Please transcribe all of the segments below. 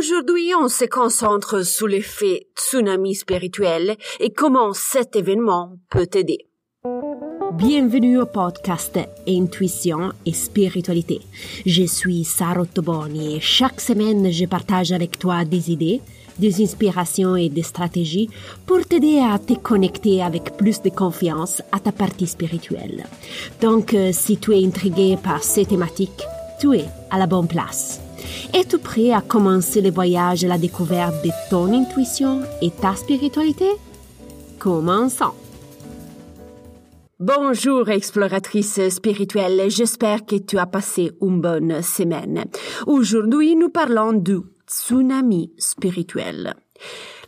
Aujourd'hui, on se concentre sur l'effet tsunami spirituel et comment cet événement peut t'aider. Bienvenue au podcast Intuition et Spiritualité. Je suis Sarah Toboni et chaque semaine, je partage avec toi des idées, des inspirations et des stratégies pour t'aider à te connecter avec plus de confiance à ta partie spirituelle. Donc, euh, si tu es intrigué par ces thématiques, tu es à la bonne place. Es-tu prêt à commencer le voyage à la découverte de ton intuition et ta spiritualité? Commençons. Bonjour exploratrice spirituelle, j'espère que tu as passé une bonne semaine. Aujourd'hui, nous parlons du tsunami spirituel.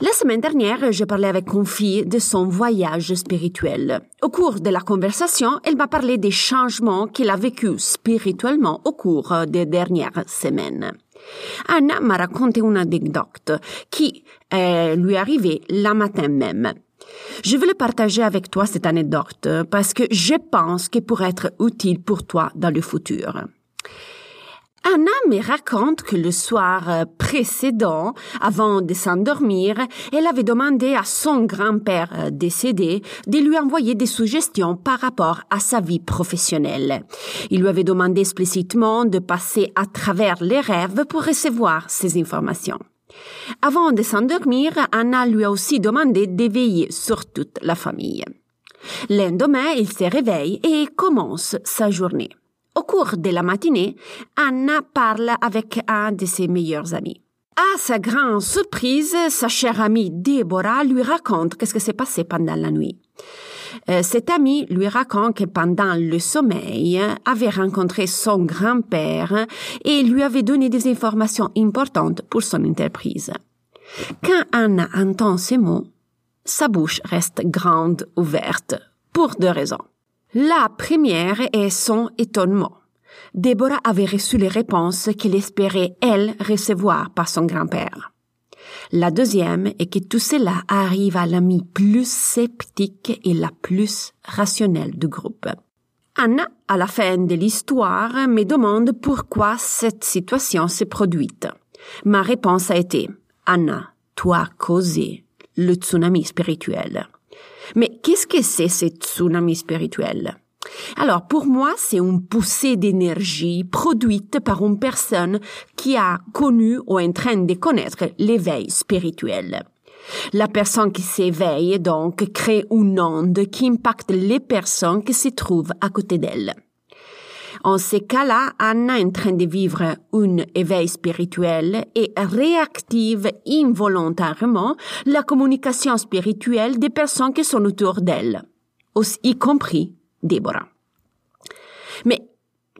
La semaine dernière, je parlais avec fille de son voyage spirituel. Au cours de la conversation, elle m'a parlé des changements qu'elle a vécus spirituellement au cours des dernières semaines. Anna m'a raconté une anecdote qui est lui arrivée la matin même. Je veux le partager avec toi cette anecdote parce que je pense qu'elle pourrait être utile pour toi dans le futur. Anna me raconte que le soir euh, précédent, avant de s'endormir, elle avait demandé à son grand-père euh, décédé de lui envoyer des suggestions par rapport à sa vie professionnelle. Il lui avait demandé explicitement de passer à travers les rêves pour recevoir ces informations. Avant de s'endormir, Anna lui a aussi demandé d'éveiller sur toute la famille. Lendemain, il se réveille et commence sa journée. Au cours de la matinée, Anna parle avec un de ses meilleurs amis. À sa grande surprise, sa chère amie Déborah lui raconte qu'est-ce qui s'est passé pendant la nuit. Euh, cet ami lui raconte que pendant le sommeil, avait rencontré son grand-père et lui avait donné des informations importantes pour son entreprise. Quand Anna entend ces mots, sa bouche reste grande ouverte pour deux raisons. La première est son étonnement. Déborah avait reçu les réponses qu'elle espérait, elle, recevoir par son grand-père. La deuxième est que tout cela arrive à l'amie plus sceptique et la plus rationnelle du groupe. Anna, à la fin de l'histoire, me demande pourquoi cette situation s'est produite. Ma réponse a été, Anna, toi causé le tsunami spirituel. Mais qu'est-ce que c'est ce tsunami spirituel alors pour moi, c'est une poussée d'énergie produite par une personne qui a connu ou est en train de connaître l'éveil spirituel. La personne qui s'éveille donc crée une onde qui impacte les personnes qui se trouvent à côté d'elle. En ces cas-là, Anna est en train de vivre un éveil spirituel et réactive involontairement la communication spirituelle des personnes qui sont autour d'elle, y compris Déborah. Mais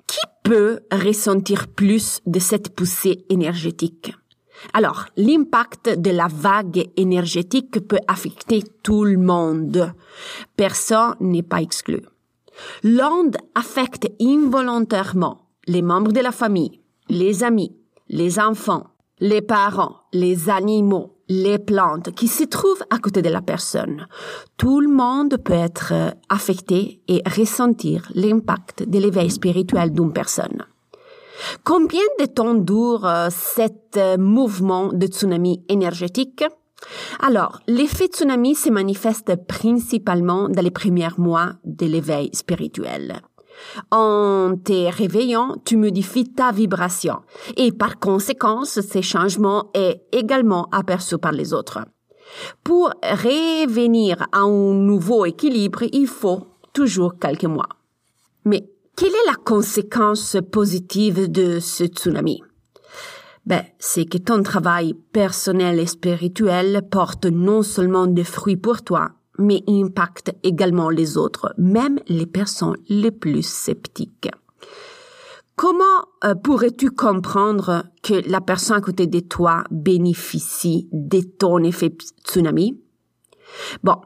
qui peut ressentir plus de cette poussée énergétique? Alors, l'impact de la vague énergétique peut affecter tout le monde. Personne n'est pas exclu. L'onde affecte involontairement les membres de la famille, les amis, les enfants, les parents, les animaux, les plantes qui se trouvent à côté de la personne. Tout le monde peut être affecté et ressentir l'impact de l'éveil spirituel d'une personne. Combien de temps dure euh, cet euh, mouvement de tsunami énergétique? Alors, l'effet tsunami se manifeste principalement dans les premiers mois de l'éveil spirituel. En te réveillant, tu modifies ta vibration et par conséquent, ces changements est également aperçu par les autres. Pour revenir à un nouveau équilibre, il faut toujours quelques mois. Mais quelle est la conséquence positive de ce tsunami? Ben, c'est que ton travail personnel et spirituel porte non seulement des fruits pour toi, mais impacte également les autres, même les personnes les plus sceptiques. Comment euh, pourrais-tu comprendre que la personne à côté de toi bénéficie de ton effet tsunami? Bon,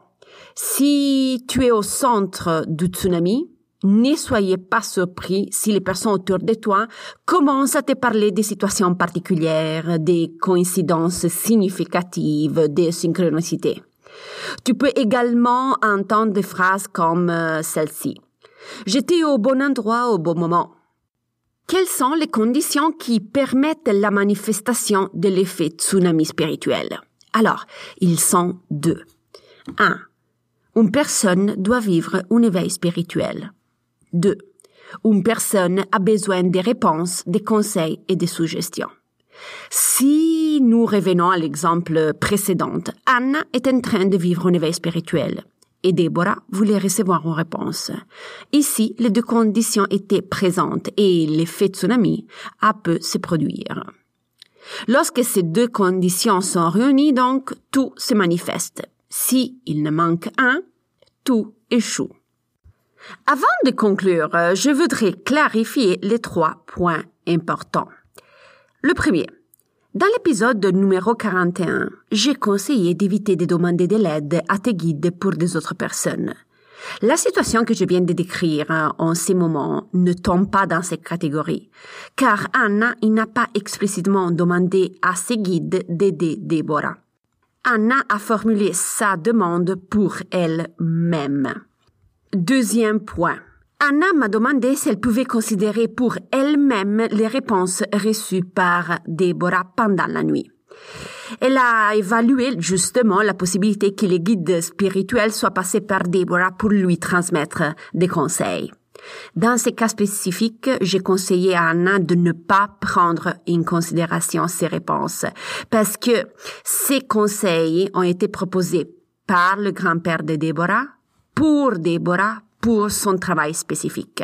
si tu es au centre du tsunami, ne soyez pas surpris si les personnes autour de toi commencent à te parler des situations particulières, des coïncidences significatives, des synchronicités. Tu peux également entendre des phrases comme euh, celle-ci. J'étais au bon endroit au bon moment. Quelles sont les conditions qui permettent la manifestation de l'effet tsunami spirituel? Alors, ils sont deux. 1. Une personne doit vivre un éveil spirituel. 2. Une personne a besoin des réponses, des conseils et des suggestions. Si nous revenons à l'exemple précédent, Anna est en train de vivre un éveil spirituel et Déborah voulait recevoir une réponse. Ici, les deux conditions étaient présentes et l'effet tsunami a pu se produire. Lorsque ces deux conditions sont réunies, donc, tout se manifeste. Si il ne manque un, tout échoue. Avant de conclure, je voudrais clarifier les trois points importants. Le premier, dans l'épisode numéro 41, j'ai conseillé d'éviter de demander de l'aide à tes guides pour des autres personnes. La situation que je viens de décrire en ces moments ne tombe pas dans cette catégorie, car Anna n'a pas explicitement demandé à ses guides d'aider Déborah. Anna a formulé sa demande pour elle-même. Deuxième point. Anna m'a demandé si elle pouvait considérer pour elle-même les réponses reçues par Déborah pendant la nuit. Elle a évalué justement la possibilité que les guides spirituels soient passés par Déborah pour lui transmettre des conseils. Dans ces cas spécifiques, j'ai conseillé à Anna de ne pas prendre en considération ces réponses parce que ces conseils ont été proposés par le grand-père de Déborah, pour Déborah, pour son travail spécifique.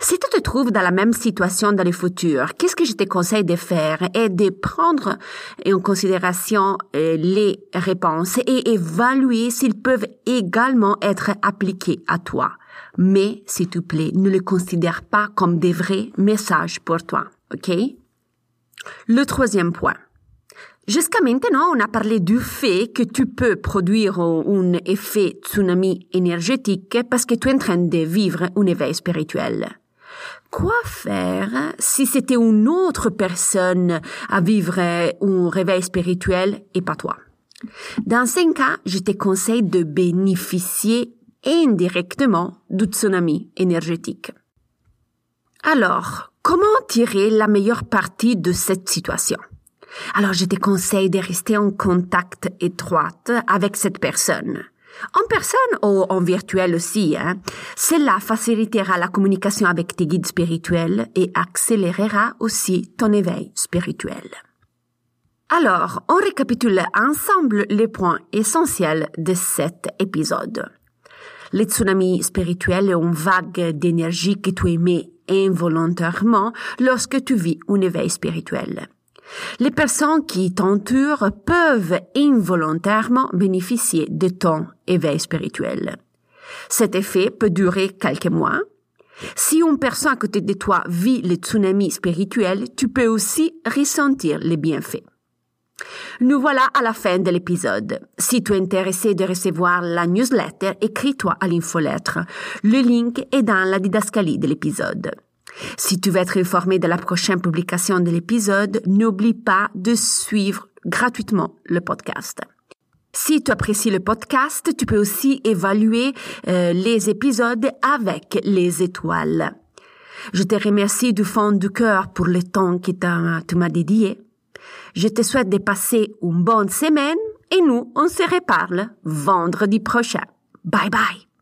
Si tu te trouves dans la même situation dans le futur, qu'est-ce que je te conseille de faire est de prendre en considération euh, les réponses et évaluer s'ils peuvent également être appliqués à toi. Mais, s'il te plaît, ne les considère pas comme des vrais messages pour toi. OK? Le troisième point. Jusqu'à maintenant, on a parlé du fait que tu peux produire un effet tsunami énergétique parce que tu es en train de vivre un éveil spirituel. Quoi faire si c'était une autre personne à vivre un réveil spirituel et pas toi? Dans ce cas, je te conseille de bénéficier indirectement du tsunami énergétique. Alors, comment tirer la meilleure partie de cette situation? Alors je te conseille de rester en contact étroit avec cette personne. En personne ou en virtuel aussi, hein. Cela facilitera la communication avec tes guides spirituels et accélérera aussi ton éveil spirituel. Alors, on récapitule ensemble les points essentiels de cet épisode. Le tsunami spirituel est une vague d'énergie que tu émets involontairement lorsque tu vis un éveil spirituel. Les personnes qui t'entourent peuvent involontairement bénéficier de ton éveil spirituel. Cet effet peut durer quelques mois. Si une personne à côté de toi vit le tsunami spirituel, tu peux aussi ressentir les bienfaits. Nous voilà à la fin de l'épisode. Si tu es intéressé de recevoir la newsletter, écris-toi à l'infolettre. Le link est dans la didascalie de l'épisode. Si tu veux être informé de la prochaine publication de l'épisode, n'oublie pas de suivre gratuitement le podcast. Si tu apprécies le podcast, tu peux aussi évaluer euh, les épisodes avec les étoiles. Je te remercie du fond du cœur pour le temps que tu m'as dédié. Je te souhaite de passer une bonne semaine et nous, on se reparle vendredi prochain. Bye bye.